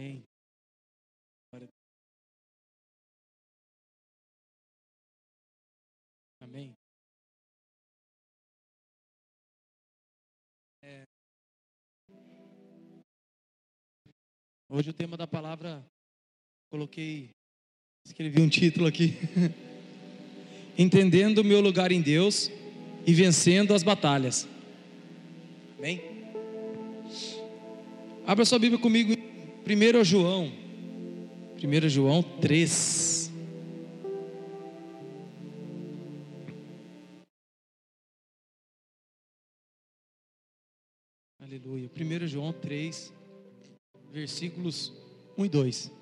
Amém. Amém. É. Hoje o tema da palavra, coloquei, escrevi um título aqui. Entendendo o meu lugar em Deus e vencendo as batalhas. Amém? Abra sua Bíblia comigo 1 João. 1 João 3. Aleluia. 1 João 3, versículos 1 e 2.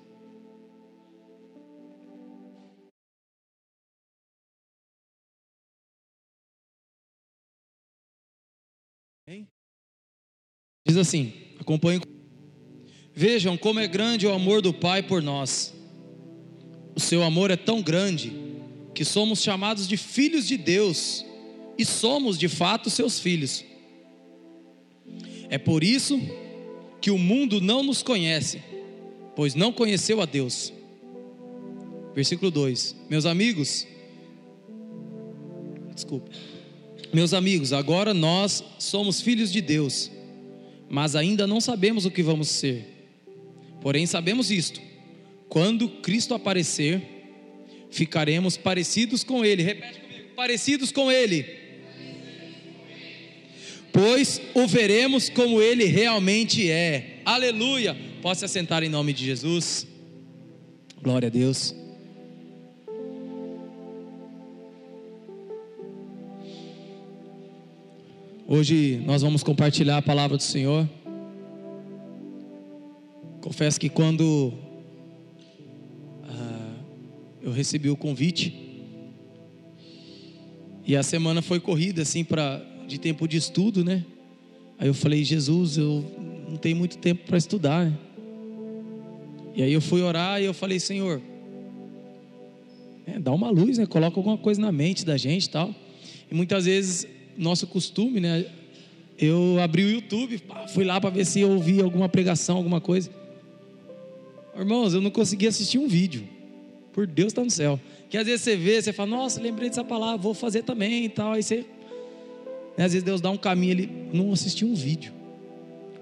Diz assim: acompanhe. Vejam como é grande o amor do Pai por nós. O seu amor é tão grande que somos chamados de filhos de Deus e somos de fato seus filhos. É por isso que o mundo não nos conhece, pois não conheceu a Deus. Versículo 2: Meus amigos, desculpa, meus amigos, agora nós somos filhos de Deus, mas ainda não sabemos o que vamos ser. Porém, sabemos isto: quando Cristo aparecer, ficaremos parecidos com Ele. Repete comigo: parecidos com Ele. Pois o veremos como Ele realmente é. Aleluia. Posso se assentar em nome de Jesus. Glória a Deus. Hoje nós vamos compartilhar a palavra do Senhor. Confesso que quando ah, eu recebi o convite e a semana foi corrida assim para de tempo de estudo, né? Aí eu falei, Jesus, eu não tenho muito tempo para estudar. Né? E aí eu fui orar e eu falei, Senhor, é, dá uma luz, né? Coloca alguma coisa na mente da gente, e tal. E muitas vezes nosso costume, né? Eu abri o YouTube, fui lá para ver se eu ouvi alguma pregação, alguma coisa. Irmãos, eu não consegui assistir um vídeo. Por Deus está no céu. Que às vezes você vê, você fala, nossa, lembrei dessa palavra, vou fazer também e tal. Aí você. Né, às vezes Deus dá um caminho ali. Não assisti um vídeo.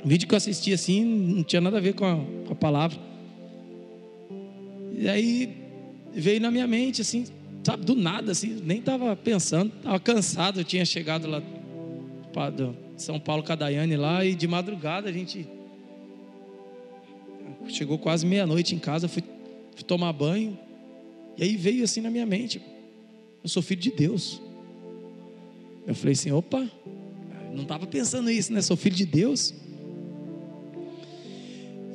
O vídeo que eu assisti assim não tinha nada a ver com a, com a palavra. E aí veio na minha mente, assim, sabe, do nada, assim, nem estava pensando, estava cansado, eu tinha chegado lá para São Paulo Cadaiane lá e de madrugada a gente Chegou quase meia-noite em casa, fui, fui tomar banho. E aí veio assim na minha mente: eu sou filho de Deus. Eu falei assim: opa, não estava pensando isso, né? Sou filho de Deus.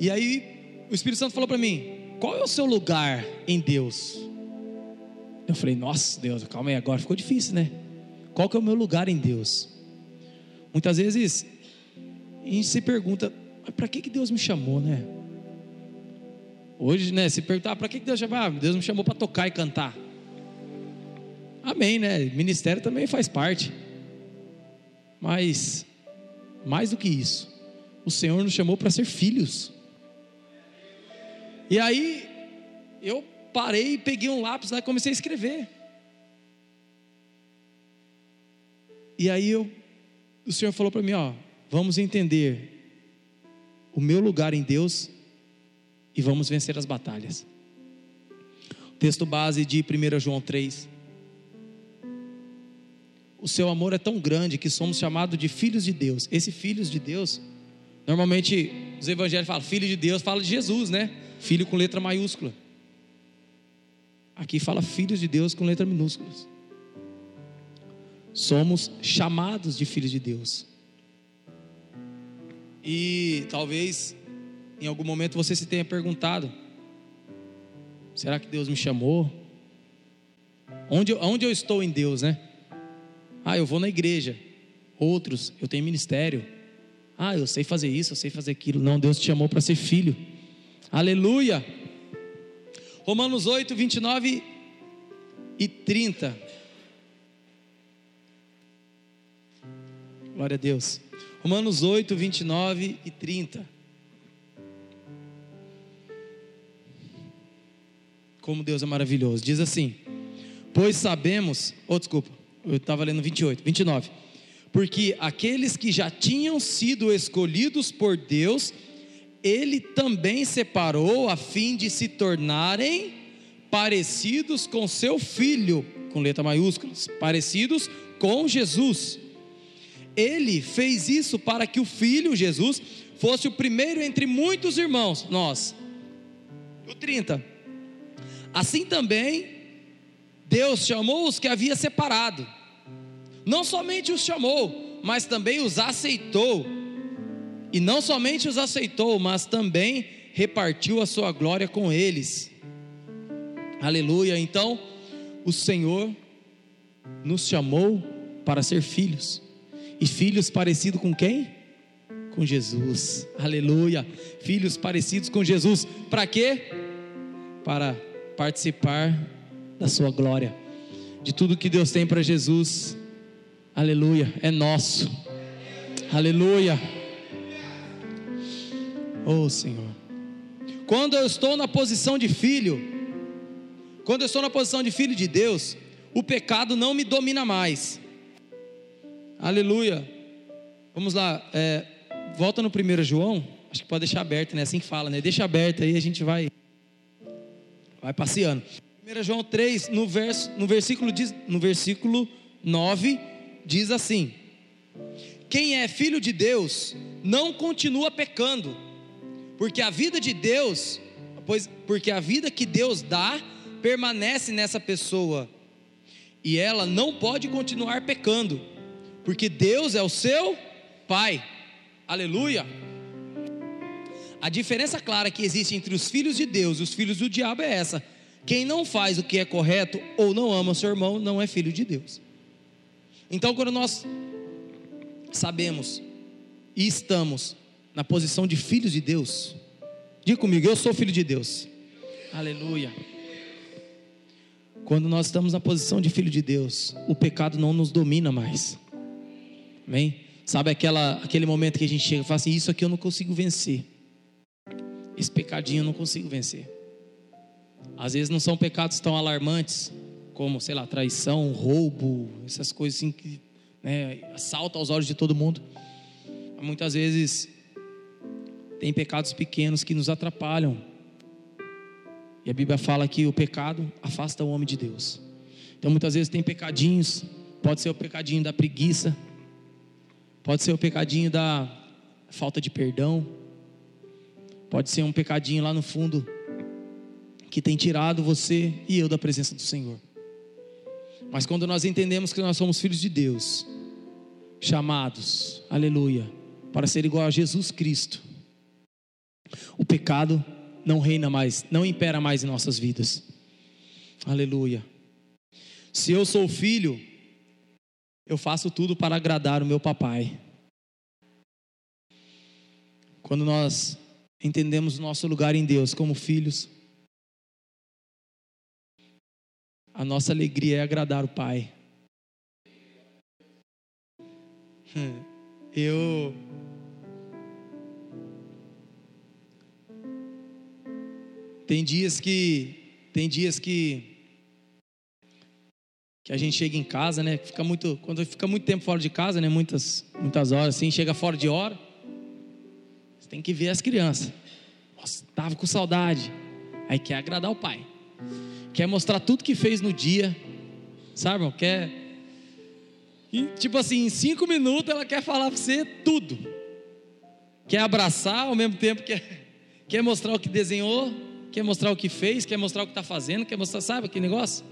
E aí o Espírito Santo falou para mim: qual é o seu lugar em Deus? Eu falei: nossa, Deus, calma aí, agora ficou difícil, né? Qual que é o meu lugar em Deus? Muitas vezes a gente se pergunta: para que, que Deus me chamou, né? Hoje, né, se perguntar, para que Deus chamou? Ah, Deus me chamou para tocar e cantar. Amém, né? Ministério também faz parte. Mas, mais do que isso, o Senhor nos chamou para ser filhos. E aí, eu parei, peguei um lápis lá e comecei a escrever. E aí eu, o Senhor falou para mim, ó, vamos entender o meu lugar em Deus e vamos vencer as batalhas. Texto base de 1 João 3. O seu amor é tão grande que somos chamados de filhos de Deus. Esse filhos de Deus, normalmente os evangelhos falam filho de Deus, fala de Jesus, né? Filho com letra maiúscula. Aqui fala filhos de Deus com letra minúscula. Somos chamados de filhos de Deus. E talvez em algum momento você se tenha perguntado: será que Deus me chamou? Onde, onde eu estou em Deus, né? Ah, eu vou na igreja. Outros, eu tenho ministério. Ah, eu sei fazer isso, eu sei fazer aquilo. Não, Deus te chamou para ser filho. Aleluia. Romanos 8, 29 e 30. Glória a Deus. Romanos 8, 29 e 30. Como Deus é maravilhoso. Diz assim: Pois sabemos, oh, desculpa, eu estava lendo 28, 29. Porque aqueles que já tinham sido escolhidos por Deus, Ele também separou a fim de se tornarem parecidos com seu filho, com letra maiúsculas, parecidos com Jesus. Ele fez isso para que o filho, Jesus, fosse o primeiro entre muitos irmãos, nós. O 30. Assim também, Deus chamou os que havia separado. Não somente os chamou, mas também os aceitou. E não somente os aceitou, mas também repartiu a sua glória com eles. Aleluia. Então, o Senhor nos chamou para ser filhos. E filhos parecidos com quem? Com Jesus. Aleluia. Filhos parecidos com Jesus. Para quê? Para participar da sua glória. De tudo que Deus tem para Jesus. Aleluia. É nosso. Aleluia. Oh, Senhor. Quando eu estou na posição de filho, quando eu estou na posição de filho de Deus, o pecado não me domina mais. Aleluia. Vamos lá, é, volta no 1 João, acho que pode deixar aberto, né? Assim que fala, né? Deixa aberto aí, a gente vai vai passeando. 1 João 3, no, verso, no, versículo, no versículo 9, diz assim: Quem é filho de Deus não continua pecando, porque a vida de Deus, pois, porque a vida que Deus dá permanece nessa pessoa e ela não pode continuar pecando, porque Deus é o seu Pai. Aleluia. A diferença clara que existe entre os filhos de Deus e os filhos do diabo é essa: quem não faz o que é correto ou não ama seu irmão não é filho de Deus. Então, quando nós sabemos e estamos na posição de filhos de Deus, diga comigo, eu sou filho de Deus. Aleluia. Quando nós estamos na posição de filho de Deus, o pecado não nos domina mais. Amém? Sabe aquela, aquele momento que a gente chega e fala assim: Isso aqui eu não consigo vencer. Esse pecadinho eu não consigo vencer. Às vezes não são pecados tão alarmantes, como, sei lá, traição, roubo, essas coisas assim que né, assaltam aos olhos de todo mundo. Muitas vezes tem pecados pequenos que nos atrapalham e a Bíblia fala que o pecado afasta o homem de Deus. Então muitas vezes tem pecadinhos, pode ser o pecadinho da preguiça, pode ser o pecadinho da falta de perdão, pode ser um pecadinho lá no fundo que tem tirado você e eu da presença do Senhor. Mas quando nós entendemos que nós somos filhos de Deus, chamados, aleluia, para ser igual a Jesus Cristo, o pecado não reina mais, não impera mais em nossas vidas. Aleluia. Se eu sou filho, eu faço tudo para agradar o meu papai. Quando nós entendemos nosso lugar em Deus como filhos, a nossa alegria é agradar o Pai. Eu Tem dias que tem dias que que a gente chega em casa, né? Fica muito quando fica muito tempo fora de casa, né? Muitas muitas horas assim, chega fora de hora. Tem que ver as crianças. Nossa, tava com saudade. Aí quer agradar o pai. Quer mostrar tudo que fez no dia. Sabe, irmão? Quer e, tipo assim, em cinco minutos ela quer falar para você tudo. Quer abraçar ao mesmo tempo que quer, mostrar o que desenhou, quer mostrar o que fez, quer mostrar o que está fazendo, quer mostrar, sabe aquele negócio?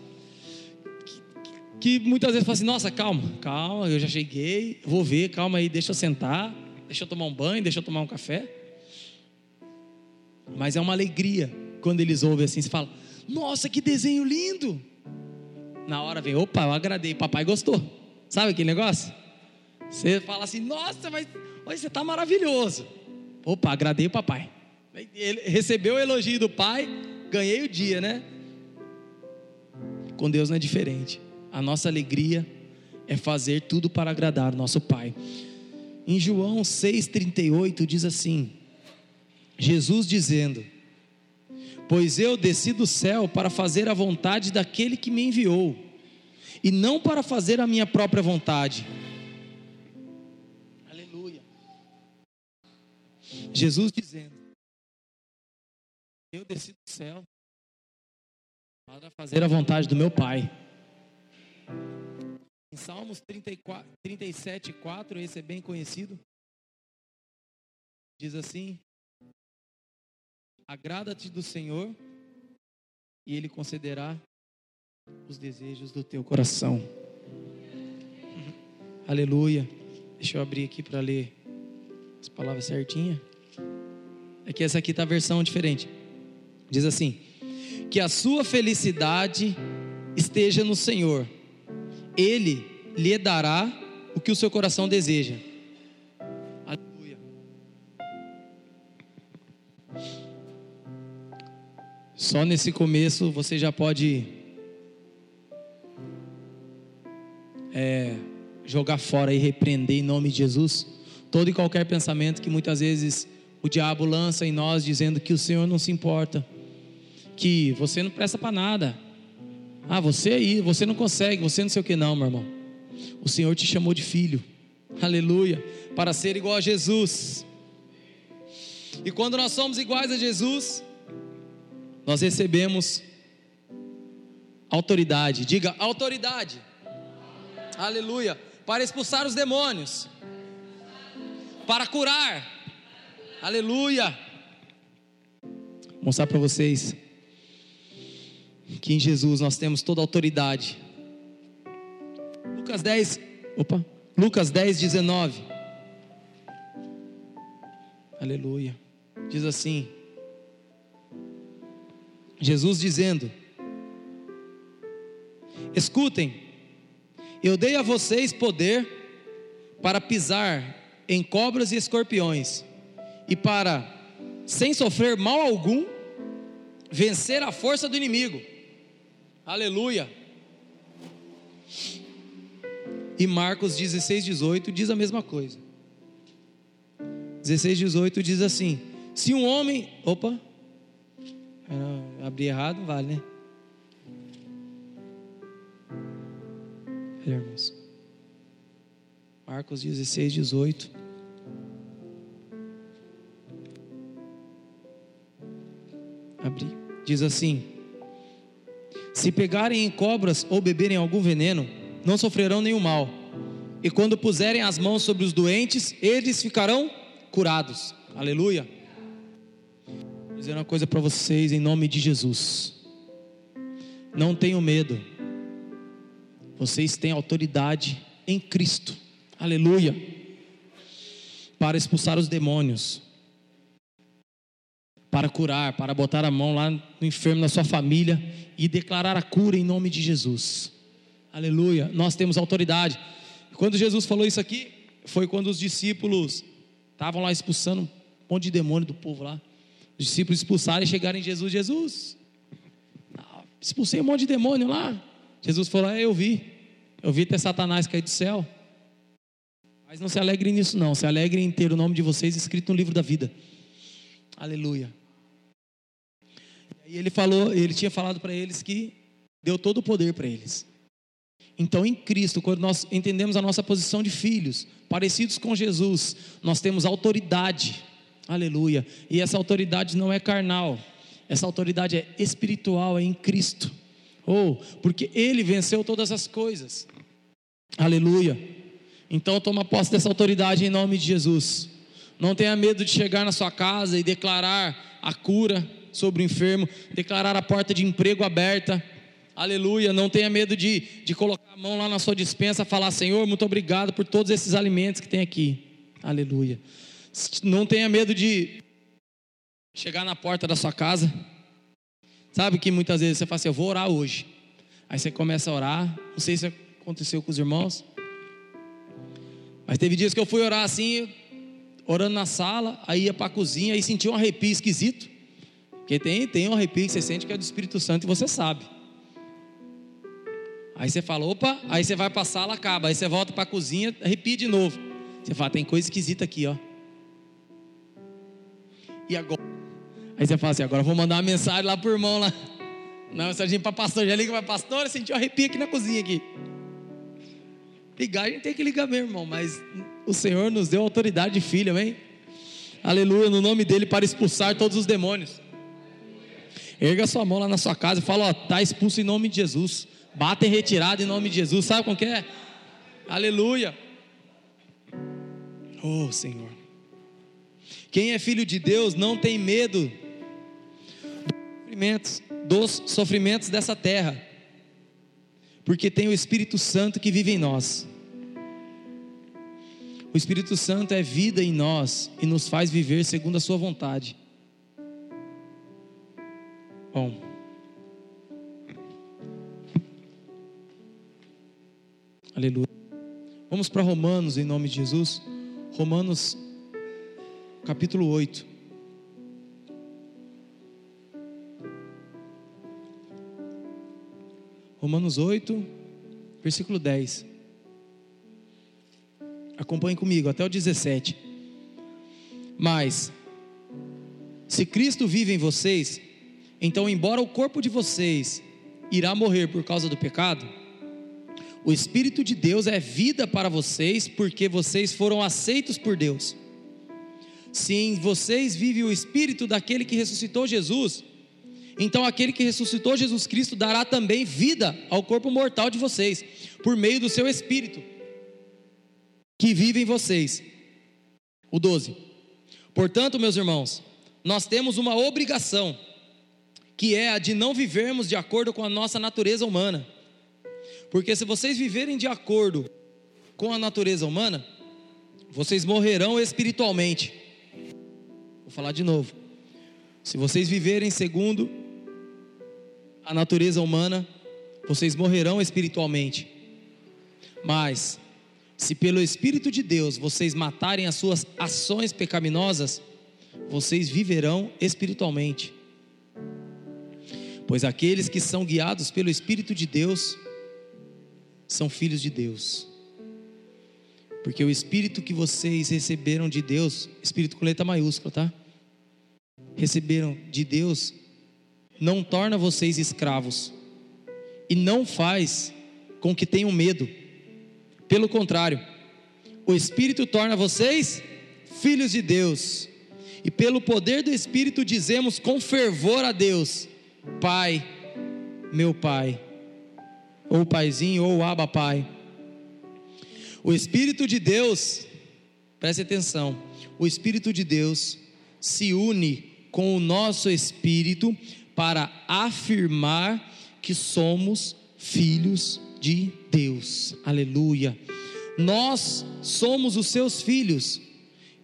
Que, que muitas vezes fala assim: nossa, calma, calma, eu já cheguei, vou ver, calma aí, deixa eu sentar, deixa eu tomar um banho, deixa eu tomar um café. Mas é uma alegria quando eles ouvem assim, você fala: nossa, que desenho lindo! Na hora vem, opa, eu agradei, papai gostou. Sabe aquele negócio? Você fala assim: nossa, mas olha, você está maravilhoso. Opa, agradei o papai. Ele recebeu o elogio do pai, ganhei o dia, né? Com Deus não é diferente. A nossa alegria é fazer tudo para agradar nosso Pai. Em João 6,38 diz assim: Jesus dizendo: pois eu desci do céu para fazer a vontade daquele que me enviou, e não para fazer a minha própria vontade. Aleluia. Jesus dizendo: Eu desci do céu para fazer a vontade do meu Pai. Em Salmos 34, 37, 4, esse é bem conhecido. Diz assim: Agrada-te do Senhor, e Ele concederá os desejos do teu coração. Aleluia. Deixa eu abrir aqui para ler as palavras certinhas. É que essa aqui está a versão diferente. Diz assim: Que a sua felicidade esteja no Senhor, Ele lhe dará o que o seu coração deseja. Só nesse começo você já pode é, jogar fora e repreender em nome de Jesus todo e qualquer pensamento que muitas vezes o diabo lança em nós dizendo que o Senhor não se importa, que você não presta para nada. Ah, você aí, você não consegue, você não sei o que não, meu irmão. O Senhor te chamou de filho. Aleluia, para ser igual a Jesus. E quando nós somos iguais a Jesus, nós recebemos autoridade. Diga autoridade. Aleluia. Para expulsar os demônios. Para curar. Aleluia. Vou mostrar para vocês que em Jesus nós temos toda a autoridade. Lucas 10, opa, Lucas 10, 19. Aleluia. Diz assim: Jesus dizendo: Escutem, eu dei a vocês poder para pisar em cobras e escorpiões, e para, sem sofrer mal algum, vencer a força do inimigo. Aleluia. E Marcos 16, 18 diz a mesma coisa. 16, 18 diz assim: Se um homem. Opa, eu abri errado, vale, né? irmãos. Marcos 16, 18. Abri. Diz assim: Se pegarem em cobras ou beberem algum veneno, não sofrerão nenhum mal. E quando puserem as mãos sobre os doentes, eles ficarão curados. Aleluia dizer uma coisa para vocês em nome de Jesus. Não tenham medo. Vocês têm autoridade em Cristo. Aleluia. Para expulsar os demônios. Para curar, para botar a mão lá no enfermo na sua família e declarar a cura em nome de Jesus. Aleluia. Nós temos autoridade. Quando Jesus falou isso aqui, foi quando os discípulos estavam lá expulsando um monte de demônio do povo lá. Os discípulos expulsaram e chegaram em Jesus. Jesus, expulsei um monte de demônio lá. Jesus falou: é, Eu vi. Eu vi ter Satanás cair do céu. Mas não se alegre nisso, não. Se alegre em ter o nome de vocês escrito no livro da vida. Aleluia. E ele falou, ele tinha falado para eles que deu todo o poder para eles. Então, em Cristo, quando nós entendemos a nossa posição de filhos, parecidos com Jesus, nós temos autoridade Aleluia. E essa autoridade não é carnal, essa autoridade é espiritual, é em Cristo. Ou, oh, porque Ele venceu todas as coisas. Aleluia. Então toma posse dessa autoridade em nome de Jesus. Não tenha medo de chegar na sua casa e declarar a cura sobre o enfermo, declarar a porta de emprego aberta. Aleluia. Não tenha medo de, de colocar a mão lá na sua dispensa falar: Senhor, muito obrigado por todos esses alimentos que tem aqui. Aleluia. Não tenha medo de chegar na porta da sua casa. Sabe que muitas vezes você fala assim: Eu vou orar hoje. Aí você começa a orar. Não sei se aconteceu com os irmãos. Mas teve dias que eu fui orar assim, orando na sala, aí ia para a cozinha e sentia um arrepio esquisito. Porque tem, tem um arrepio que você sente que é do Espírito Santo e você sabe. Aí você fala, opa, aí você vai para a sala, acaba. Aí você volta para a cozinha, arrepia de novo. Você fala, tem coisa esquisita aqui, ó. E agora? Aí você fala assim: agora eu vou mandar uma mensagem lá pro irmão lá. Não, mensagem para pastor, já liga para pastor, senti um arrepio aqui na cozinha aqui. Ligar, a gente tem que ligar mesmo, irmão, mas o Senhor nos deu autoridade de filho, amém? Aleluia, no nome dele para expulsar todos os demônios. Erga sua mão lá na sua casa e fala: Ó, tá expulso em nome de Jesus. Bata em retirada em nome de Jesus. Sabe como que é? Aleluia. Oh, Senhor. Quem é filho de Deus não tem medo dos sofrimentos, dos sofrimentos dessa terra, porque tem o Espírito Santo que vive em nós. O Espírito Santo é vida em nós e nos faz viver segundo a Sua vontade. Bom. Aleluia. Vamos para Romanos em nome de Jesus. Romanos capítulo 8. Romanos 8, versículo 10. Acompanhe comigo até o 17. Mas, se Cristo vive em vocês, então, embora o corpo de vocês irá morrer por causa do pecado, o Espírito de Deus é vida para vocês, porque vocês foram aceitos por Deus. Se em vocês vive o Espírito daquele que ressuscitou Jesus, então aquele que ressuscitou Jesus Cristo dará também vida ao corpo mortal de vocês, por meio do seu Espírito, que vive em vocês. O 12. Portanto, meus irmãos, nós temos uma obrigação que é a de não vivermos de acordo com a nossa natureza humana. Porque se vocês viverem de acordo com a natureza humana, vocês morrerão espiritualmente. Vou falar de novo. Se vocês viverem segundo a natureza humana, vocês morrerão espiritualmente. Mas, se pelo Espírito de Deus vocês matarem as suas ações pecaminosas, vocês viverão espiritualmente. Pois aqueles que são guiados pelo Espírito de Deus são filhos de Deus. Porque o Espírito que vocês receberam de Deus, Espírito com letra maiúscula, tá? Receberam de Deus, não torna vocês escravos e não faz com que tenham medo. Pelo contrário, o Espírito torna vocês filhos de Deus. E pelo poder do Espírito dizemos com fervor a Deus: Pai, meu Pai, ou Paizinho, ou Aba Pai. O Espírito de Deus, preste atenção, o Espírito de Deus se une com o nosso espírito para afirmar que somos filhos de Deus. Aleluia. Nós somos os seus filhos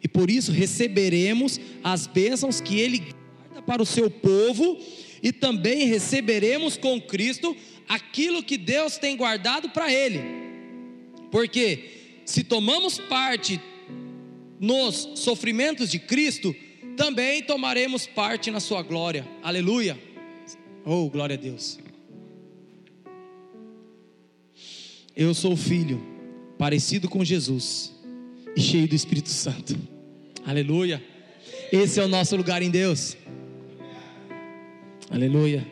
e por isso receberemos as bênçãos que ele guarda para o seu povo e também receberemos com Cristo aquilo que Deus tem guardado para Ele. Porque se tomamos parte nos sofrimentos de Cristo, também tomaremos parte na Sua glória. Aleluia. Oh, glória a Deus. Eu sou filho, parecido com Jesus e cheio do Espírito Santo. Aleluia. Esse é o nosso lugar em Deus. Aleluia.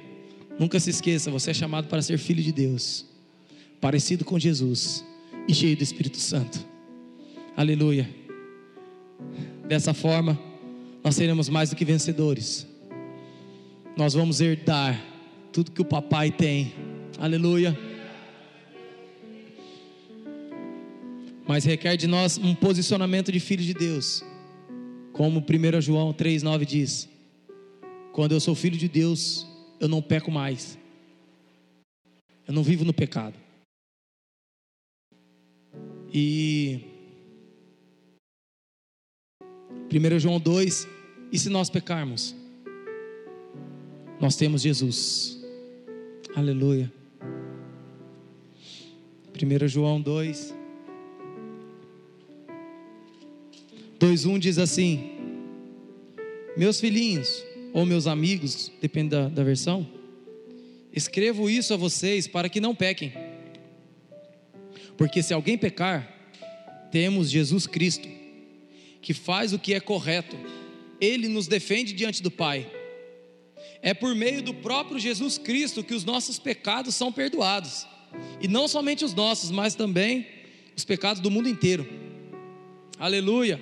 Nunca se esqueça, você é chamado para ser filho de Deus, parecido com Jesus e cheio do Espírito Santo. Aleluia. Dessa forma, nós seremos mais do que vencedores. Nós vamos herdar tudo que o papai tem. Aleluia. Mas requer de nós um posicionamento de filho de Deus. Como 1 João 3,9 diz: quando eu sou filho de Deus, eu não peco mais. Eu não vivo no pecado. E 1 João 2, e se nós pecarmos? Nós temos Jesus. Aleluia. 1 João 2, 2,1 diz assim: Meus filhinhos, ou meus amigos, depende da, da versão. Escrevo isso a vocês para que não pequem. Porque se alguém pecar, temos Jesus Cristo, que faz o que é correto. Ele nos defende diante do Pai. é por meio do próprio Jesus Cristo que os nossos pecados são perdoados. E não somente os nossos, mas também os pecados do mundo inteiro. Aleluia.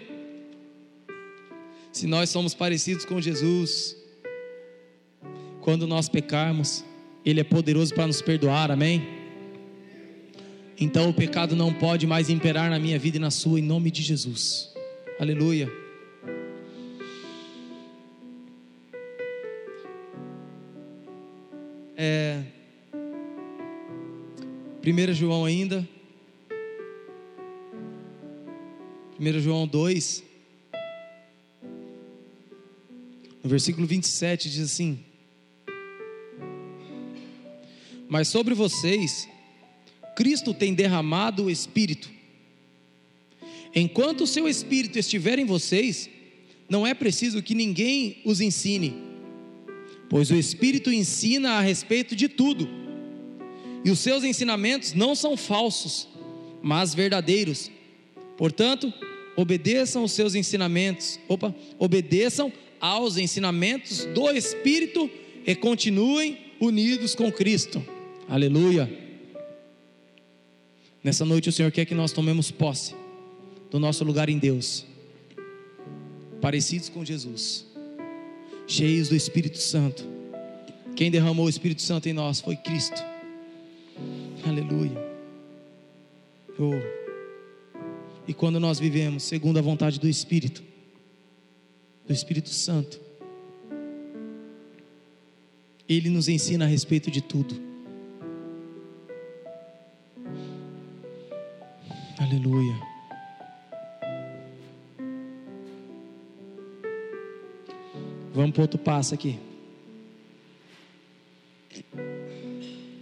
Se nós somos parecidos com Jesus, quando nós pecarmos, Ele é poderoso para nos perdoar, amém? Então o pecado não pode mais imperar na minha vida e na sua, em nome de Jesus. Aleluia. É, 1 João ainda. 1 João 2. No versículo 27 diz assim: Mas sobre vocês, Cristo tem derramado o Espírito. Enquanto o seu Espírito estiver em vocês, não é preciso que ninguém os ensine pois o Espírito ensina a respeito de tudo, e os seus ensinamentos não são falsos, mas verdadeiros. Portanto, obedeçam os seus ensinamentos, opa, obedeçam aos ensinamentos do Espírito e continuem unidos com Cristo. Aleluia. Nessa noite o Senhor quer que nós tomemos posse do nosso lugar em Deus, parecidos com Jesus cheios do Espírito Santo. Quem derramou o Espírito Santo em nós foi Cristo. Aleluia. Oh. E quando nós vivemos segundo a vontade do Espírito, do Espírito Santo, Ele nos ensina a respeito de tudo. Aleluia. Vamos para outro passo aqui.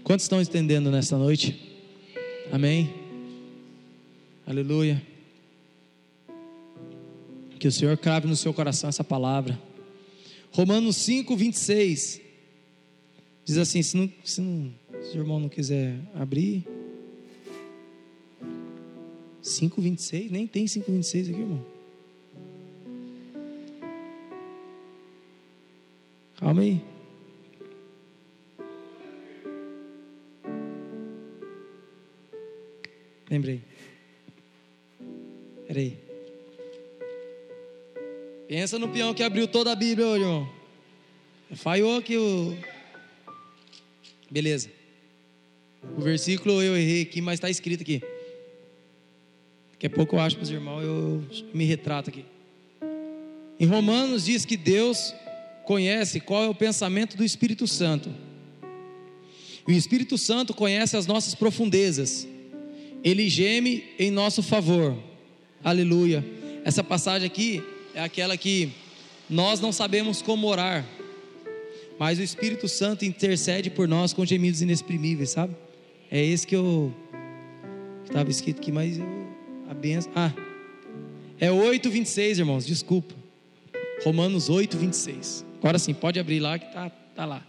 Quantos estão entendendo nessa noite? Amém? Aleluia. Que o Senhor crave no seu coração essa palavra. Romanos 5, 26. Diz assim: se, não, se, não, se o irmão não quiser abrir. 5, 26? Nem tem 5, 26 aqui, irmão. Calma aí. Lembrei. Peraí. Pensa no peão que abriu toda a Bíblia hoje, irmão. Falhou aqui o. Beleza. O versículo eu errei aqui, mas está escrito aqui. Daqui a pouco eu acho para os irmãos, eu me retrato aqui. Em Romanos diz que Deus conhece qual é o pensamento do Espírito Santo. O Espírito Santo conhece as nossas profundezas. Ele geme em nosso favor. Aleluia. Essa passagem aqui é aquela que nós não sabemos como orar, mas o Espírito Santo intercede por nós com gemidos inexprimíveis, sabe? É esse que eu estava escrito aqui, mas eu a benção. Ah, é 8:26, irmãos, desculpa. Romanos 8:26. Agora sim, pode abrir lá que tá, tá lá.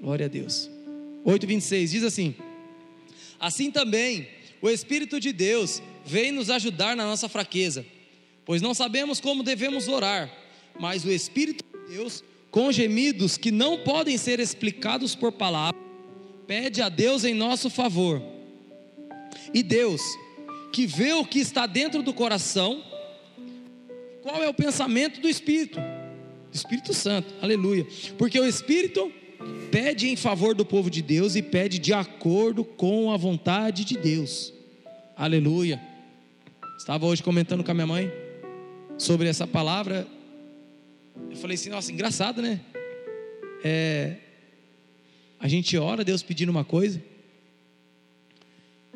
Glória a Deus. 8:26 diz assim: Assim também o Espírito de Deus vem nos ajudar na nossa fraqueza, pois não sabemos como devemos orar, mas o Espírito de Deus, com gemidos que não podem ser explicados por palavras, pede a Deus em nosso favor. E Deus, que vê o que está dentro do coração, qual é o pensamento do Espírito? Espírito Santo, aleluia. Porque o Espírito pede em favor do povo de Deus e pede de acordo com a vontade de Deus, aleluia. Estava hoje comentando com a minha mãe sobre essa palavra. Eu falei assim, nossa, engraçado, né? É, a gente ora, Deus pedindo uma coisa,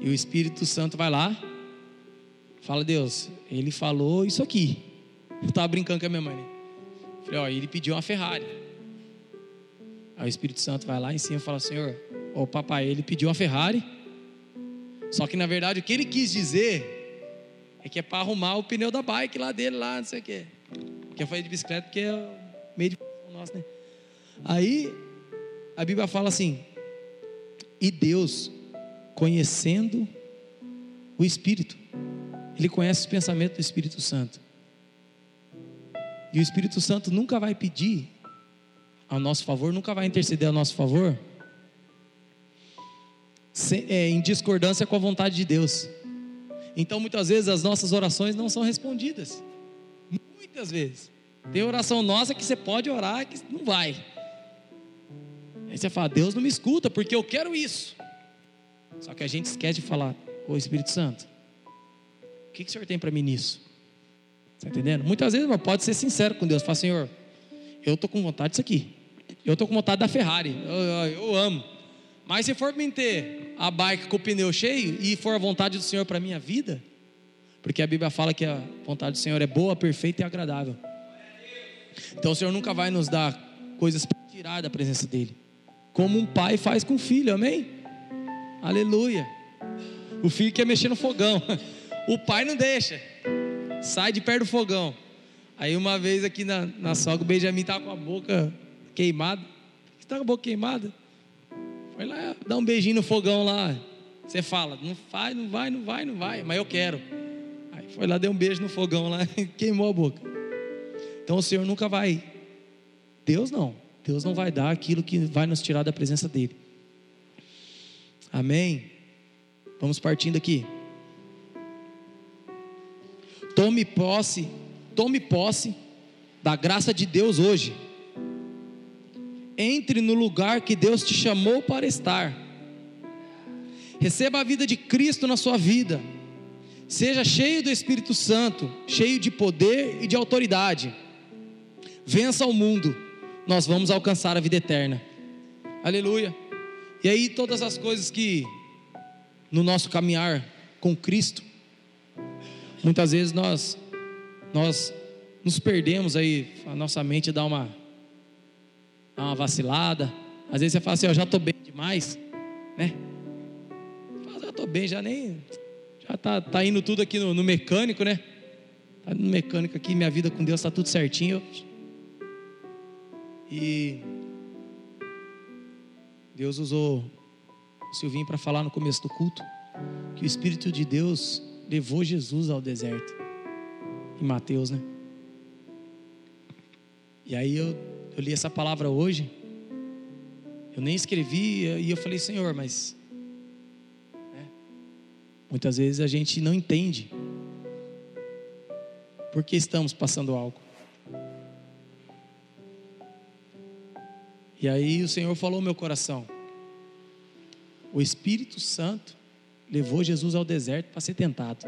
e o Espírito Santo vai lá, fala, Deus, ele falou isso aqui. Eu estava brincando com a minha mãe. Né? Falei, ó, ele pediu uma Ferrari. Aí o Espírito Santo vai lá em cima e fala, Senhor, o papai, ele pediu uma Ferrari. Só que na verdade o que ele quis dizer é que é para arrumar o pneu da bike lá dele, lá, não sei o quê. Que eu falei de bicicleta porque é meio de nosso, né? Aí a Bíblia fala assim: e Deus, conhecendo o Espírito, Ele conhece os pensamentos do Espírito Santo. E o Espírito Santo nunca vai pedir ao nosso favor, nunca vai interceder ao nosso favor é, em discordância com a vontade de Deus. Então, muitas vezes, as nossas orações não são respondidas. Muitas vezes. Tem oração nossa que você pode orar que não vai. Aí você fala, Deus não me escuta porque eu quero isso. Só que a gente esquece de falar, ô Espírito Santo, o que, que o Senhor tem para mim nisso? Está entendendo? Muitas vezes pode ser sincero com Deus. Fala, Senhor, eu estou com vontade disso aqui. Eu estou com vontade da Ferrari. Eu, eu, eu, amo. Mas se for me ter a bike com o pneu cheio e for a vontade do Senhor para minha vida, porque a Bíblia fala que a vontade do Senhor é boa, perfeita e agradável. Então o Senhor nunca vai nos dar coisas para tirar da presença dEle. Como um pai faz com o filho, amém? Aleluia. O filho quer mexer no fogão. O pai não deixa. Sai de perto do fogão. Aí uma vez aqui na, na sogra, o Benjamin estava com a boca queimada. Está com a boca queimada? Foi lá dar um beijinho no fogão lá. Você fala, não faz, não vai, não vai, não vai, mas eu quero. Aí foi lá, deu um beijo no fogão lá queimou a boca. Então o Senhor nunca vai. Deus não. Deus não vai dar aquilo que vai nos tirar da presença dEle. Amém? Vamos partindo aqui. Tome posse, tome posse da graça de Deus hoje. Entre no lugar que Deus te chamou para estar. Receba a vida de Cristo na sua vida. Seja cheio do Espírito Santo, cheio de poder e de autoridade vença o mundo, nós vamos alcançar a vida eterna. Aleluia. E aí todas as coisas que no nosso caminhar com Cristo, muitas vezes nós nós nos perdemos aí, a nossa mente dá uma dá uma vacilada. Às vezes você fala assim, eu já estou bem demais, né? Fala, já estou bem, já nem já tá, tá indo tudo aqui no, no mecânico, né? Tá no mecânico aqui, minha vida com Deus está tudo certinho. Eu, e Deus usou o Silvinho para falar no começo do culto que o Espírito de Deus levou Jesus ao deserto. Em Mateus, né? E aí eu, eu li essa palavra hoje. Eu nem escrevi e eu falei, Senhor, mas. Né? Muitas vezes a gente não entende por que estamos passando algo. E aí o Senhor falou no meu coração: o Espírito Santo levou Jesus ao deserto para ser tentado.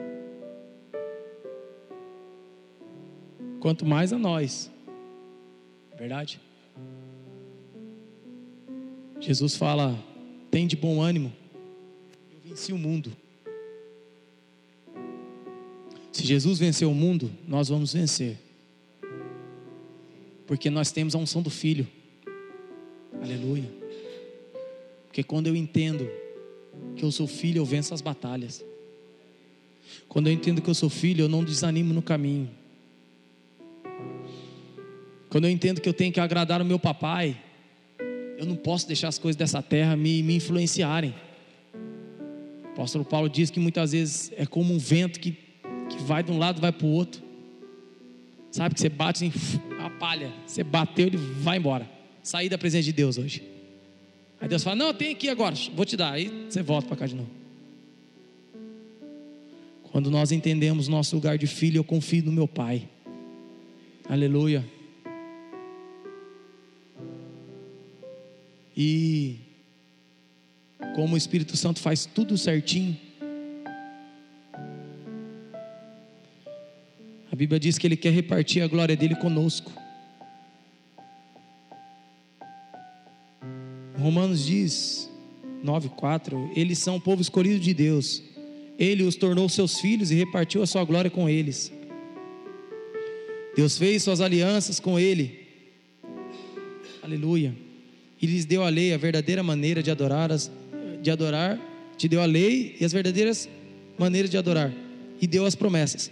Quanto mais a nós, verdade? Jesus fala: tem de bom ânimo, eu venci o mundo. Se Jesus venceu o mundo, nós vamos vencer, porque nós temos a unção do Filho. Aleluia. Porque quando eu entendo que eu sou filho, eu venço as batalhas. Quando eu entendo que eu sou filho, eu não desanimo no caminho. Quando eu entendo que eu tenho que agradar o meu papai, eu não posso deixar as coisas dessa terra me, me influenciarem. O apóstolo Paulo diz que muitas vezes é como um vento que, que vai de um lado vai para o outro. Sabe que você bate em a palha, você bateu, ele vai embora sair da presença de Deus hoje. Aí Deus fala: Não, tem aqui agora, vou te dar. Aí você volta para cá de novo. Quando nós entendemos nosso lugar de filho, eu confio no meu Pai. Aleluia. E como o Espírito Santo faz tudo certinho. A Bíblia diz que Ele quer repartir a glória dele conosco. Romanos diz, 9,4: Eles são o povo escolhido de Deus. Ele os tornou seus filhos e repartiu a sua glória com eles. Deus fez suas alianças com ele. Aleluia. E lhes deu a lei, a verdadeira maneira de adorar, de adorar, te deu a lei e as verdadeiras maneiras de adorar. E deu as promessas.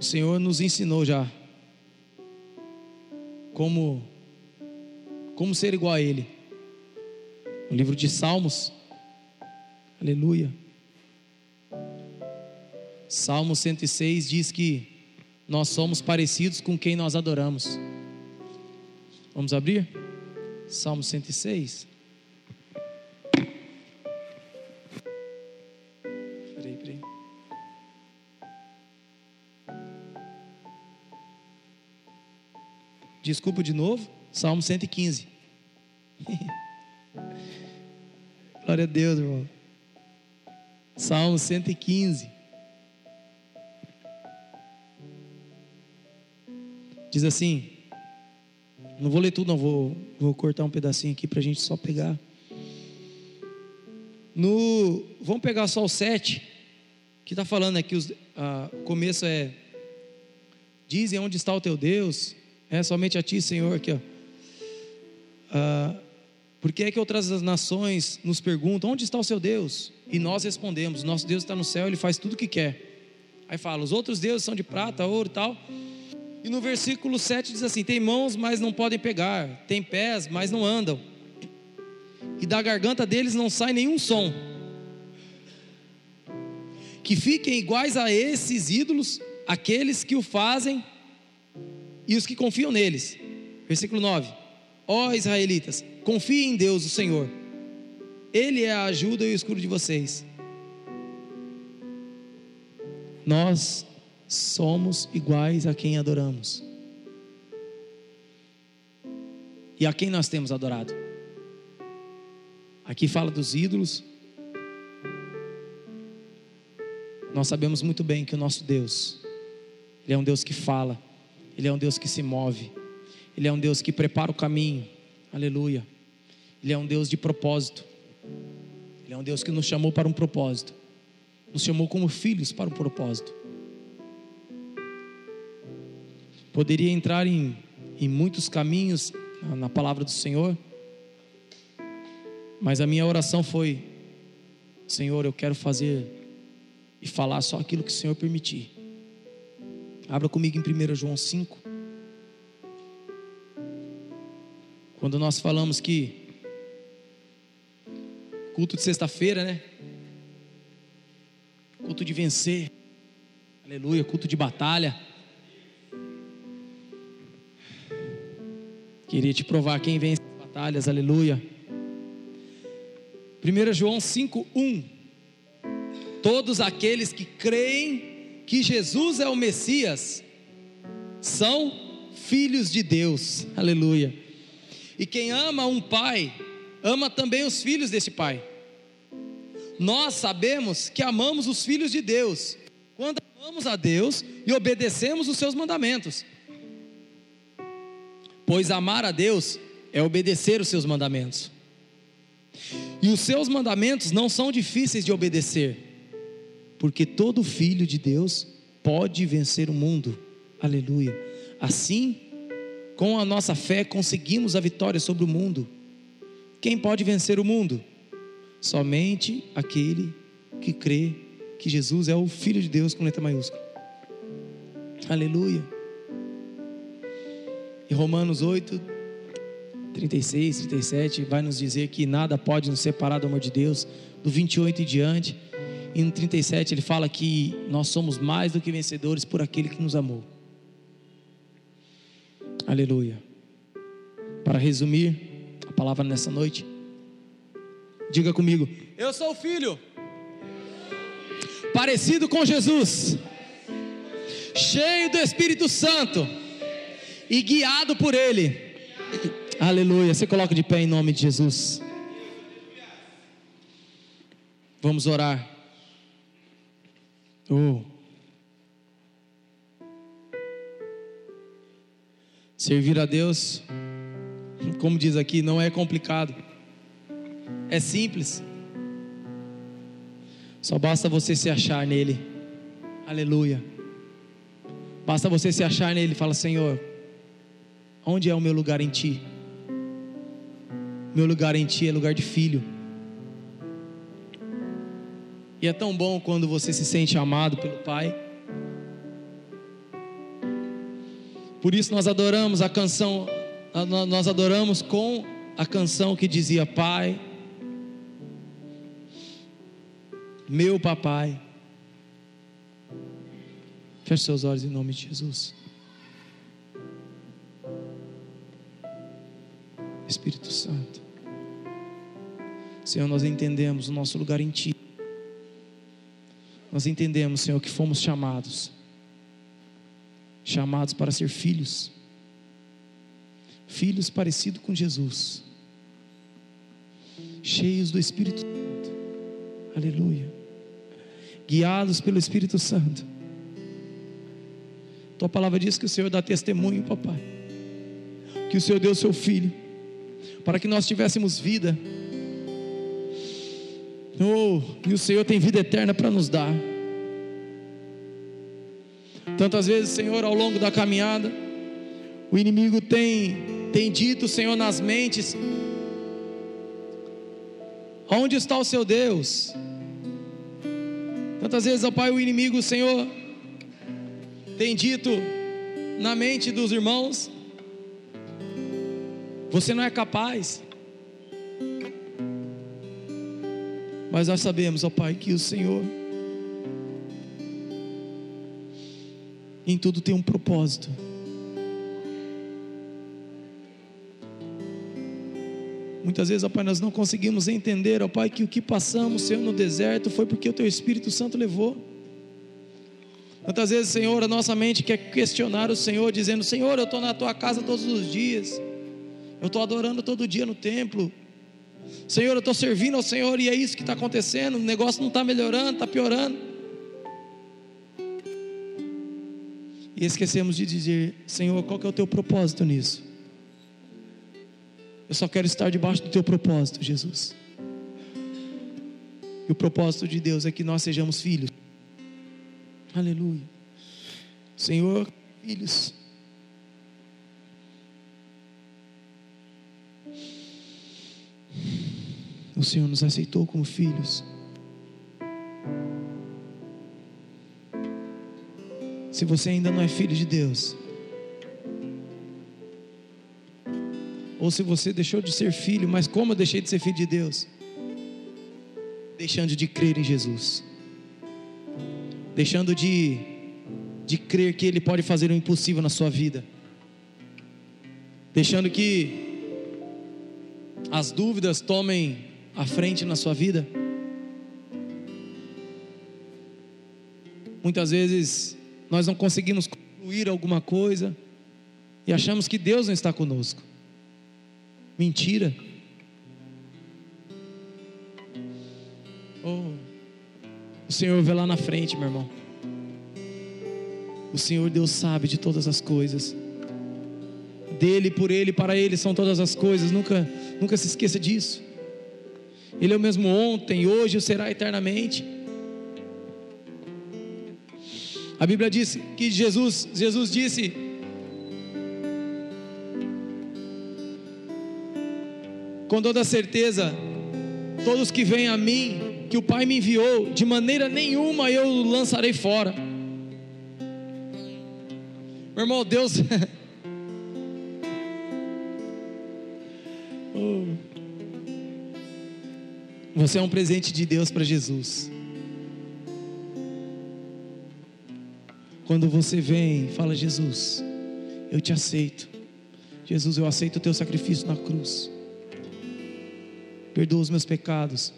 O Senhor nos ensinou já como como ser igual a ele. No livro de Salmos, aleluia. Salmo 106 diz que nós somos parecidos com quem nós adoramos. Vamos abrir? Salmo 106. Desculpa de novo. Salmo 115. Glória a Deus, irmão. Salmo 115. Diz assim: não vou ler tudo, não, vou, vou cortar um pedacinho aqui para a gente só pegar. No, vamos pegar só o 7, que está falando aqui, o começo é: Dizem onde está o teu Deus, é somente a ti, Senhor, aqui, ó. Ah, por que é que outras nações nos perguntam onde está o seu Deus? E nós respondemos: Nosso Deus está no céu, ele faz tudo o que quer. Aí fala: Os outros deuses são de prata, ouro e tal. E no versículo 7 diz assim: Tem mãos, mas não podem pegar, tem pés, mas não andam, e da garganta deles não sai nenhum som. Que fiquem iguais a esses ídolos, aqueles que o fazem e os que confiam neles. Versículo 9: Ó israelitas, confiem em Deus, o Senhor, Ele é a ajuda e o escudo de vocês. Nós somos iguais a quem adoramos. E a quem nós temos adorado? Aqui fala dos ídolos. Nós sabemos muito bem que o nosso Deus, Ele é um Deus que fala, Ele é um Deus que se move, Ele é um Deus que prepara o caminho, aleluia. Ele é um Deus de propósito, Ele é um Deus que nos chamou para um propósito, nos chamou como filhos para um propósito. Poderia entrar em, em muitos caminhos na palavra do Senhor, mas a minha oração foi: Senhor, eu quero fazer e falar só aquilo que o Senhor permitir. Abra comigo em 1 João 5. Quando nós falamos que culto de sexta-feira, né? Culto de vencer. Aleluia, culto de batalha. Queria te provar quem vence as batalhas, aleluia. 1 João 5:1 Todos aqueles que creem que Jesus é o Messias são filhos de Deus. Aleluia. E quem ama um pai, ama também os filhos desse pai. Nós sabemos que amamos os filhos de Deus quando amamos a Deus e obedecemos os seus mandamentos pois amar a Deus é obedecer os seus mandamentos. E os seus mandamentos não são difíceis de obedecer, porque todo filho de Deus pode vencer o mundo. Aleluia. Assim, com a nossa fé conseguimos a vitória sobre o mundo. Quem pode vencer o mundo? Somente aquele que crê que Jesus é o Filho de Deus com letra maiúscula. Aleluia. Em Romanos 8, 36, 37, vai nos dizer que nada pode nos separar do amor de Deus. Do 28 em diante. E no 37 ele fala que nós somos mais do que vencedores por aquele que nos amou. Aleluia. Para resumir a palavra nessa noite, diga comigo: Eu sou filho, parecido com Jesus, cheio do Espírito Santo e guiado por Ele. Aleluia. Você coloca de pé em nome de Jesus. Vamos orar. Servir a Deus, como diz aqui, não é complicado, é simples. Só basta você se achar nele. Aleluia. Basta você se achar nele e falar: Senhor, Onde é o meu lugar em ti? Meu lugar em ti é lugar de filho. E é tão bom quando você se sente amado pelo Pai. Por isso nós adoramos a canção, nós adoramos com a canção que dizia: Pai, meu papai. Feche seus olhos em nome de Jesus. Espírito Santo. Senhor, nós entendemos o nosso lugar em Ti. Nós entendemos, Senhor, que fomos chamados. Chamados para ser filhos, filhos parecidos com Jesus, cheios do Espírito Santo, aleluia, guiados pelo Espírito Santo. Tua palavra diz que o Senhor dá testemunho, papai, que o Senhor deu seu filho, para que nós tivéssemos vida, oh, e o Senhor tem vida eterna para nos dar. Tantas vezes, Senhor, ao longo da caminhada, o inimigo tem, tem dito, Senhor, nas mentes: Onde está o seu Deus? Tantas vezes, ó Pai, o inimigo, Senhor, tem dito na mente dos irmãos: Você não é capaz. Mas nós sabemos, ó Pai, que o Senhor Em tudo tem um propósito. Muitas vezes, ó Pai, nós não conseguimos entender, ó Pai, que o que passamos, Senhor, no deserto foi porque o Teu Espírito Santo levou. Muitas vezes, Senhor, a nossa mente quer questionar o Senhor, dizendo: Senhor, eu estou na Tua casa todos os dias, eu estou adorando todo dia no templo. Senhor, eu estou servindo ao Senhor e é isso que está acontecendo, o negócio não está melhorando, está piorando. E esquecemos de dizer: Senhor, qual que é o teu propósito nisso? Eu só quero estar debaixo do teu propósito, Jesus. E o propósito de Deus é que nós sejamos filhos. Aleluia. Senhor, filhos. O Senhor nos aceitou como filhos. Se você ainda não é filho de Deus, ou se você deixou de ser filho, mas como eu deixei de ser filho de Deus? Deixando de crer em Jesus, deixando de, de crer que Ele pode fazer o impossível na sua vida, deixando que as dúvidas tomem a frente na sua vida. Muitas vezes nós não conseguimos concluir alguma coisa e achamos que Deus não está conosco. Mentira. Oh, o Senhor vê lá na frente, meu irmão. O Senhor Deus sabe de todas as coisas. Dele, por Ele, para Ele são todas as coisas. Nunca, nunca se esqueça disso. Ele é o mesmo ontem, hoje e será eternamente. A Bíblia diz que Jesus, Jesus disse: com toda certeza, todos que vêm a mim, que o Pai me enviou, de maneira nenhuma eu lançarei fora. Meu irmão, Deus. Você é um presente de Deus para Jesus. Quando você vem fala, Jesus, eu te aceito. Jesus, eu aceito o teu sacrifício na cruz. Perdoa os meus pecados.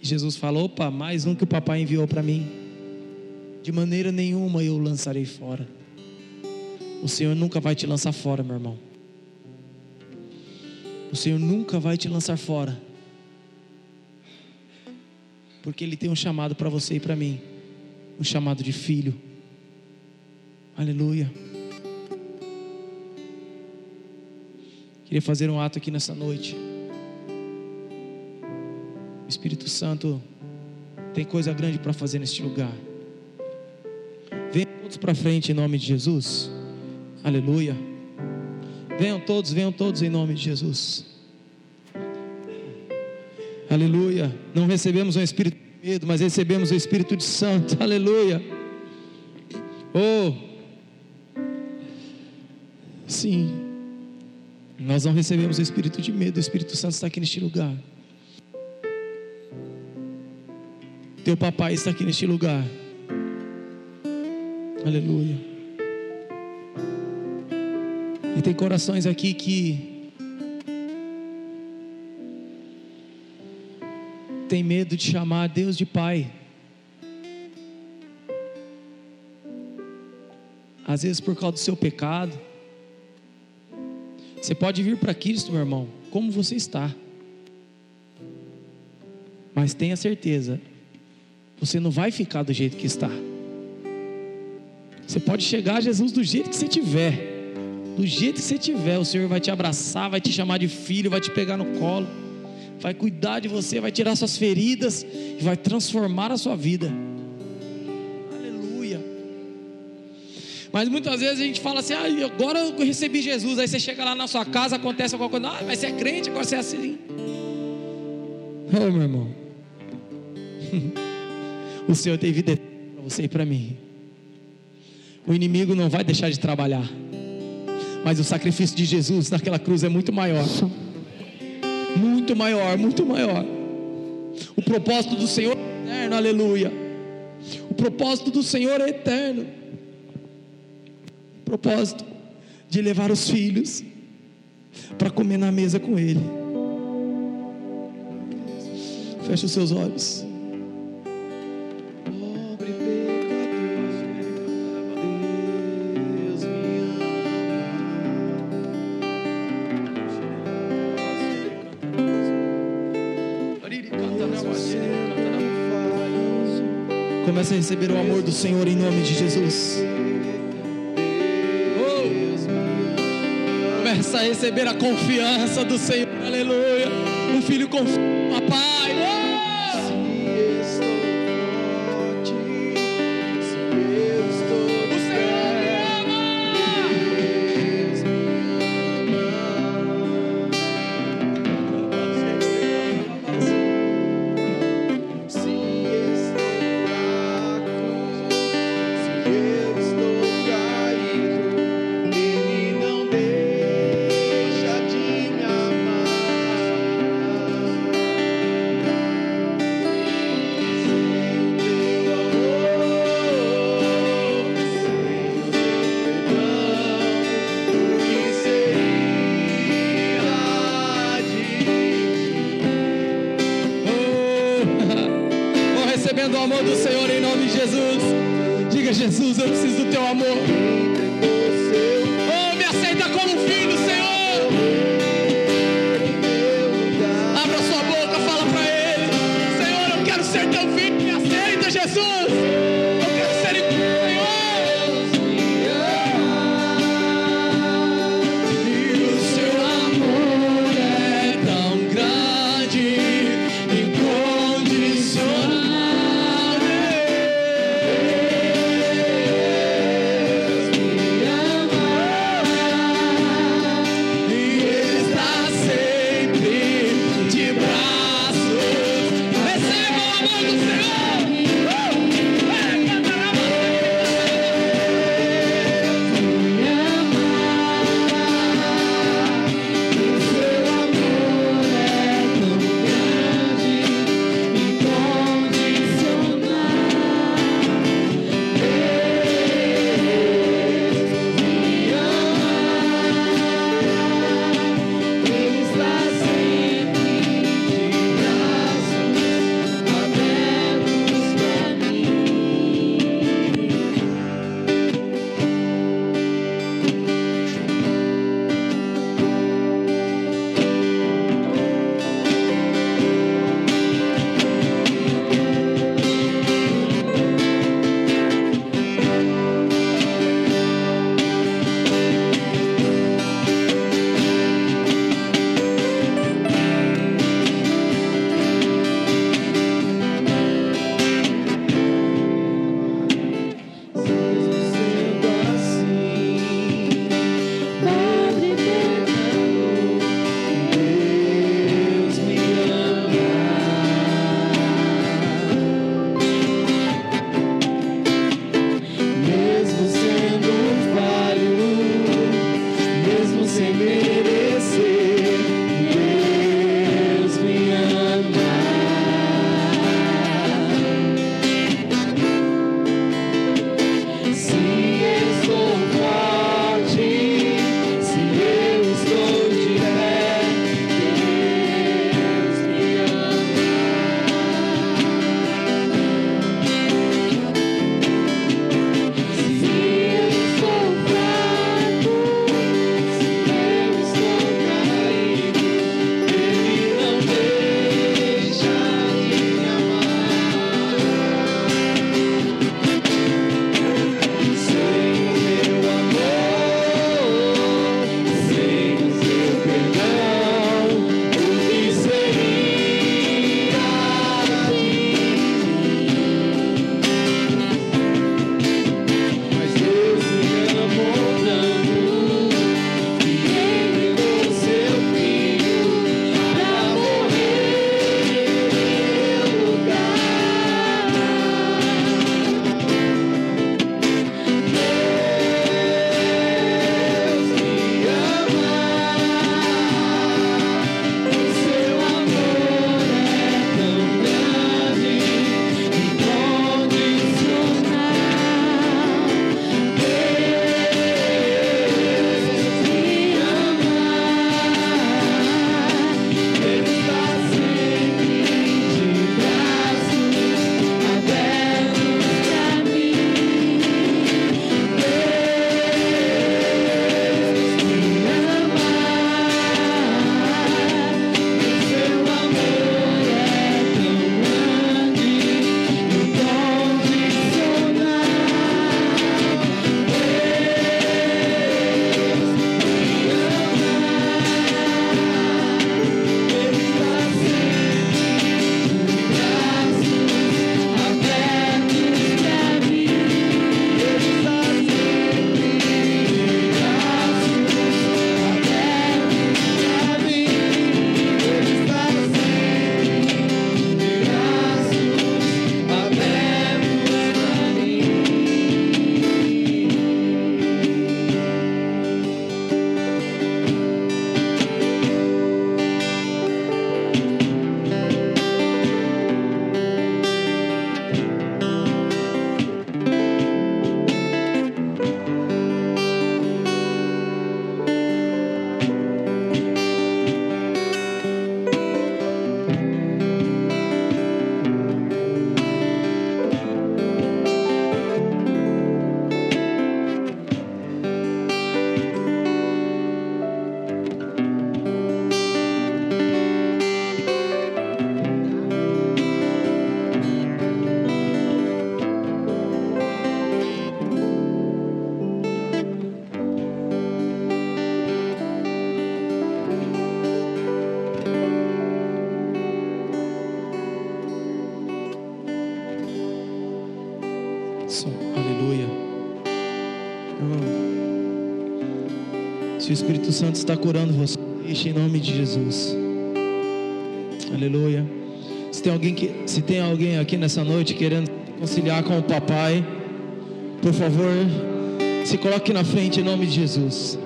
Jesus fala: opa, mais um que o papai enviou para mim. De maneira nenhuma eu o lançarei fora. O Senhor nunca vai te lançar fora, meu irmão. O Senhor nunca vai te lançar fora. Porque Ele tem um chamado para você e para mim um chamado de filho. Aleluia. Queria fazer um ato aqui nessa noite. O Espírito Santo tem coisa grande para fazer neste lugar. Venham todos para frente em nome de Jesus. Aleluia. Venham todos, venham todos em nome de Jesus. Aleluia. Não recebemos um espírito medo, mas recebemos o Espírito de Santo. Aleluia. Oh, sim. Nós não recebemos o espírito de medo, o Espírito Santo está aqui neste lugar. Teu papai está aqui neste lugar. Aleluia. E tem corações aqui que tem medo de chamar Deus de Pai. Às vezes por causa do seu pecado. Você pode vir para Cristo, meu irmão, como você está. Mas tenha certeza, você não vai ficar do jeito que está. Você pode chegar a Jesus do jeito que você tiver. Do jeito que você tiver, o Senhor vai te abraçar, vai te chamar de filho, vai te pegar no colo vai cuidar de você, vai tirar suas feridas e vai transformar a sua vida. Aleluia. Mas muitas vezes a gente fala assim: ah, agora eu recebi Jesus. Aí você chega lá na sua casa, acontece alguma coisa, ah, mas você é crente, agora você é assim. Oh, meu irmão. o Senhor tem vida para você e para mim. O inimigo não vai deixar de trabalhar. Mas o sacrifício de Jesus naquela cruz é muito maior muito maior, muito maior. O propósito do Senhor é eterno, aleluia. O propósito do Senhor é eterno. O propósito de levar os filhos para comer na mesa com Ele. Feche os seus olhos. Receber o amor do Senhor em nome de Jesus. Oh. Começa a receber a confiança do Senhor. Aleluia. Um filho confia, papai. Se o Espírito Santo está curando você, deixe em nome de Jesus. Aleluia. Se tem alguém que, se tem alguém aqui nessa noite querendo conciliar com o papai, por favor, se coloque na frente em nome de Jesus.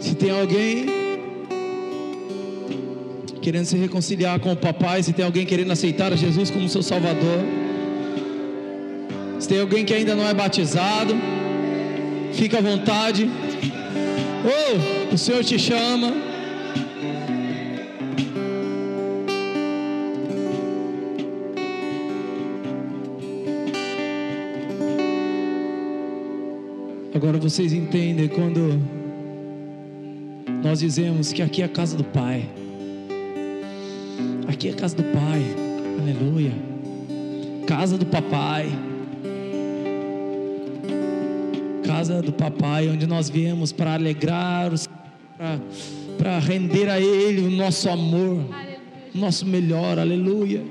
Se tem alguém querendo se reconciliar com o papai, se tem alguém querendo aceitar a Jesus como seu Salvador, se tem alguém que ainda não é batizado, fica à vontade. Oh, o Senhor te chama. Agora vocês entendem quando nós dizemos que aqui é a casa do Pai. Aqui é a casa do Pai. Aleluia. Casa do Papai. Casa do Papai, onde nós viemos para alegrar, para render a Ele o nosso amor, o nosso melhor. Aleluia.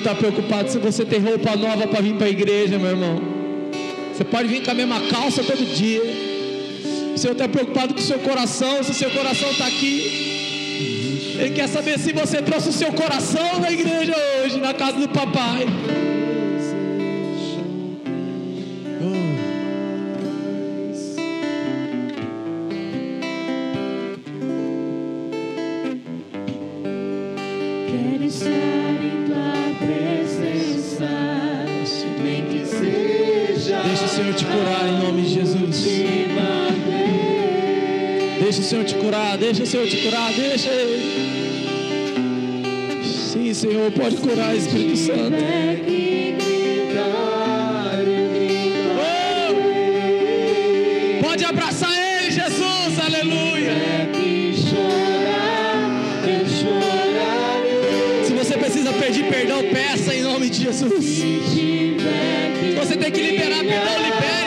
Está preocupado se você tem roupa nova para vir para a igreja, meu irmão. Você pode vir com a mesma calça todo dia. O Senhor está preocupado com o seu coração, se o seu coração está aqui. Ele quer saber se você trouxe o seu coração na igreja hoje, na casa do papai. Deixa o Senhor te curar, deixa Ele. Sim, Senhor, pode curar, Espírito Santo. Oh! Pode abraçar Ele, Jesus, aleluia. Se você precisa pedir perdão, peça em nome de Jesus. Se você tem que liberar perdão, libere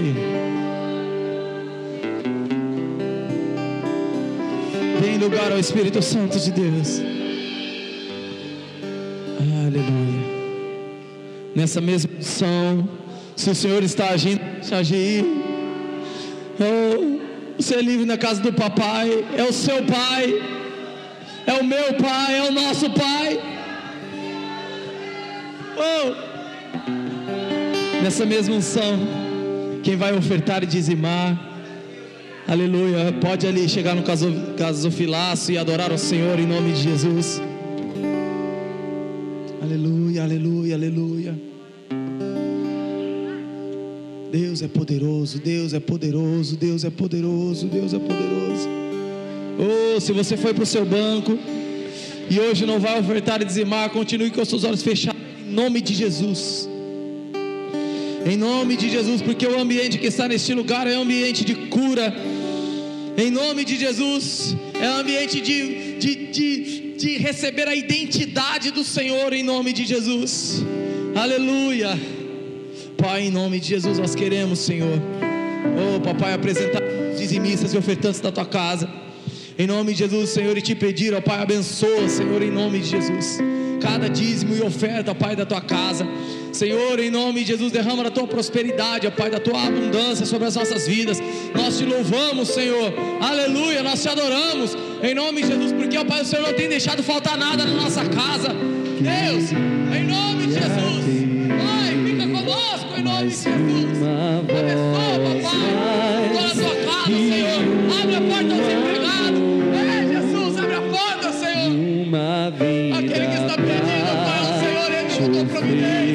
Ele. Tem lugar ao Espírito Santo de Deus. Aleluia. Nessa mesma unção, se o Senhor está agindo, deixa agir. Oh, ser é livre na casa do papai, é o seu pai, é o meu pai, é o nosso pai. Oh, nessa mesma unção quem vai ofertar e dizimar, aleluia, pode ali chegar no caso- gasofilaço e adorar ao Senhor em nome de Jesus. Aleluia, aleluia, aleluia. Deus é poderoso, Deus é poderoso, Deus é poderoso, Deus é poderoso. Oh, se você foi para o seu banco e hoje não vai ofertar e dizimar, continue com os seus olhos fechados, em nome de Jesus. Em nome de Jesus, porque o ambiente que está neste lugar é um ambiente de cura. Em nome de Jesus, é um ambiente de, de, de, de receber a identidade do Senhor, em nome de Jesus. Aleluia. Pai, em nome de Jesus, nós queremos, Senhor. Oh, papai, apresentar dizimistas e ofertantes da tua casa. Em nome de Jesus, Senhor, e te pedir, ó Pai, abençoa, Senhor, em nome de Jesus. Cada dízimo e oferta, Pai, da tua casa. Senhor, em nome de Jesus, derrama da tua prosperidade, ó Pai, da tua abundância sobre as nossas vidas. Nós te louvamos, Senhor. Aleluia, nós te adoramos. Em nome de Jesus, porque, ó Pai, o Senhor não tem deixado faltar nada na nossa casa. Deus, em nome de Jesus. Pai, fica conosco em nome de Jesus. Abençoa, papai. Toda a tua casa, Senhor. Abre a porta aos empregados. Ei, Jesus, abre a porta, Senhor. Aquele que está perdido, Pai, o Senhor, Ele com tua providência.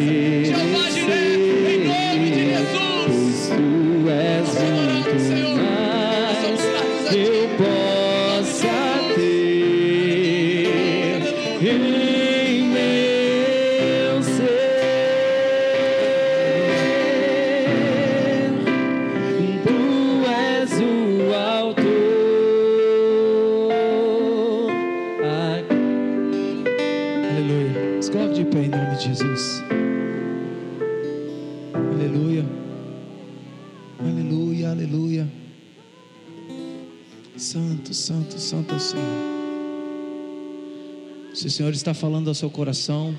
Está falando ao seu coração,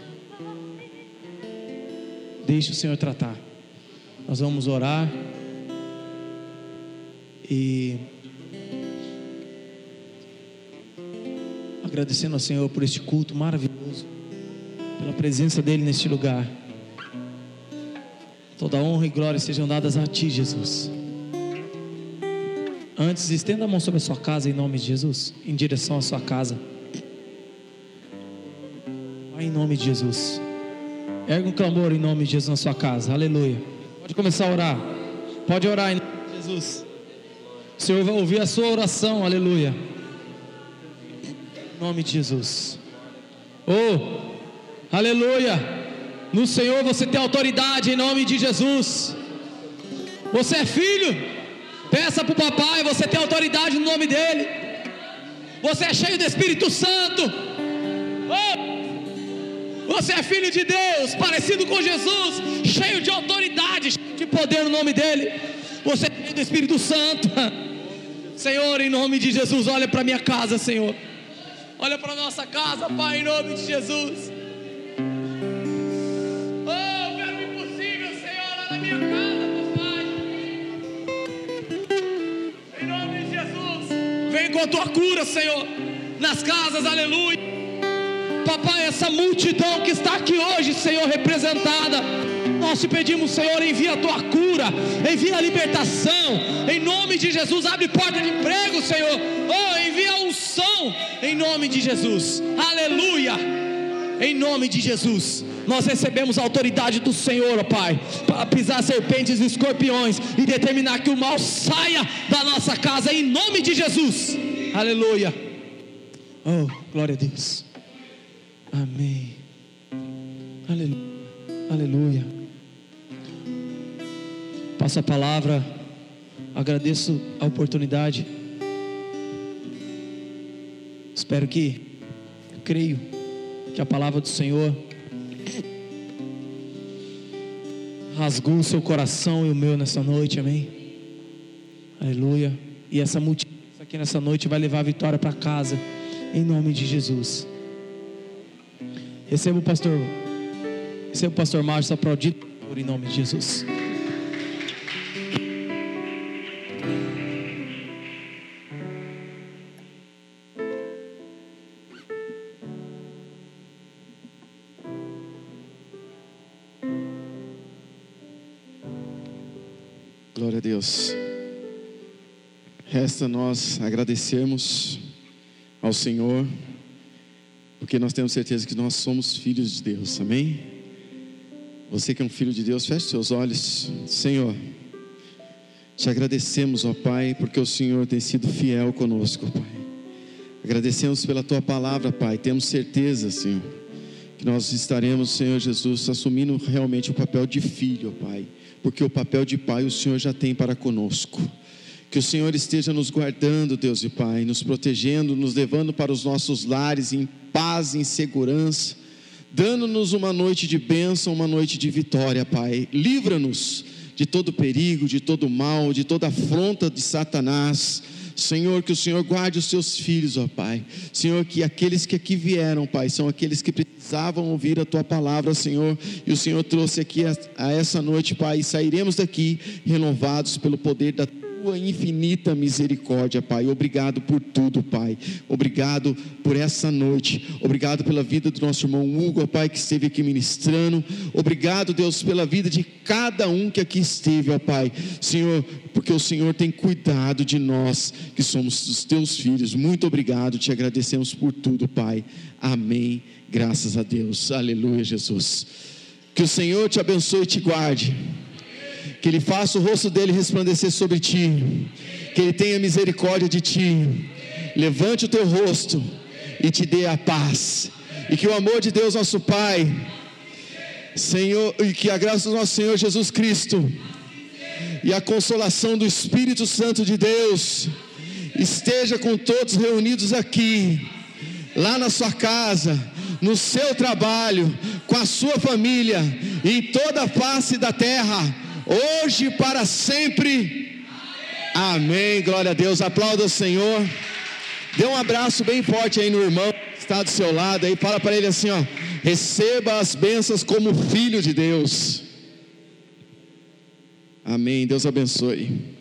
deixe o Senhor tratar. Nós vamos orar e agradecendo ao Senhor por este culto maravilhoso, pela presença dEle neste lugar. Toda honra e glória sejam dadas a Ti, Jesus. Antes, estenda a mão sobre a sua casa em nome de Jesus, em direção à sua casa. Nome de Jesus. Erga um clamor em nome de Jesus na sua casa. Aleluia. Pode começar a orar. Pode orar em nome de Jesus. O Senhor vai ouvir a sua oração. Aleluia. Em nome de Jesus. Oh, aleluia. No Senhor você tem autoridade em nome de Jesus. Você é filho. Peça para o papai, você tem autoridade no nome dele. Você é cheio do Espírito Santo. Oh, você é filho de Deus, parecido com Jesus, cheio de autoridade, cheio de poder no nome dele. Você é cheio do Espírito Santo. Senhor, em nome de Jesus, olha para minha casa, Senhor. Olha para nossa casa, Pai, em nome de Jesus. Oh, o verbo impossível, Senhor, na minha casa, papai. Em nome de Jesus. Vem com a tua cura, Senhor, nas casas, aleluia. Papai, essa multidão que está aqui hoje, Senhor, representada. Nós te pedimos, Senhor, envia a tua cura, envia a libertação, em nome de Jesus, abre porta de emprego, Senhor. Oh, envia a unção, em nome de Jesus, aleluia. Em nome de Jesus, nós recebemos a autoridade do Senhor, ó Pai, para pisar serpentes e escorpiões e determinar que o mal saia da nossa casa, em nome de Jesus, aleluia. Oh, glória a Deus. Amém. Aleluia. Aleluia. Passo a palavra. Agradeço a oportunidade. Espero que, creio que a palavra do Senhor rasgou o seu coração e o meu nessa noite, amém? Aleluia. E essa multidão aqui nessa noite vai levar a vitória para casa. Em nome de Jesus. Receba o pastor. Receba o pastor Márcio aplaudido em nome de Jesus. Glória a Deus. Resta nós agradecermos ao Senhor, porque nós temos certeza que nós somos filhos de Deus, amém? Você que é um filho de Deus, feche seus olhos, Senhor. Te agradecemos, ó Pai, porque o Senhor tem sido fiel conosco, Pai. Agradecemos pela tua palavra, Pai. Temos certeza, Senhor, que nós estaremos, Senhor Jesus, assumindo realmente o papel de filho, ó Pai, porque o papel de pai o Senhor já tem para conosco. Que o Senhor esteja nos guardando, Deus e Pai, nos protegendo, nos levando para os nossos lares em paz, em segurança, dando-nos uma noite de bênção, uma noite de vitória, Pai. Livra-nos de todo perigo, de todo mal, de toda afronta de Satanás. Senhor, que o Senhor guarde os seus filhos, ó Pai. Senhor, que aqueles que aqui vieram, Pai, são aqueles que precisavam ouvir a tua palavra, Senhor, e o Senhor trouxe aqui a, a essa noite, Pai, e sairemos daqui renovados pelo poder da tua infinita misericórdia, Pai. Obrigado por tudo, Pai. Obrigado por essa noite. Obrigado pela vida do nosso irmão Hugo, Pai, que esteve aqui ministrando. Obrigado, Deus, pela vida de cada um que aqui esteve, ó Pai. Senhor, porque o Senhor tem cuidado de nós, que somos os teus filhos. Muito obrigado. Te agradecemos por tudo, Pai. Amém. Graças a Deus. Aleluia, Jesus. Que o Senhor te abençoe e te guarde que Ele faça o rosto dele resplandecer sobre ti, que Ele tenha misericórdia de ti, levante o teu rosto e te dê a paz, e que o amor de Deus, nosso Pai, Senhor, e que a graça do nosso Senhor Jesus Cristo, e a consolação do Espírito Santo de Deus, esteja com todos reunidos aqui, lá na sua casa, no seu trabalho, com a sua família, em toda a face da terra hoje para sempre. Amém. Glória a Deus. Aplauda o Senhor. Dê um abraço bem forte aí no irmão que está do seu lado aí. Fala para ele assim, ó. Receba as bênçãos como filho de Deus. Amém. Deus abençoe.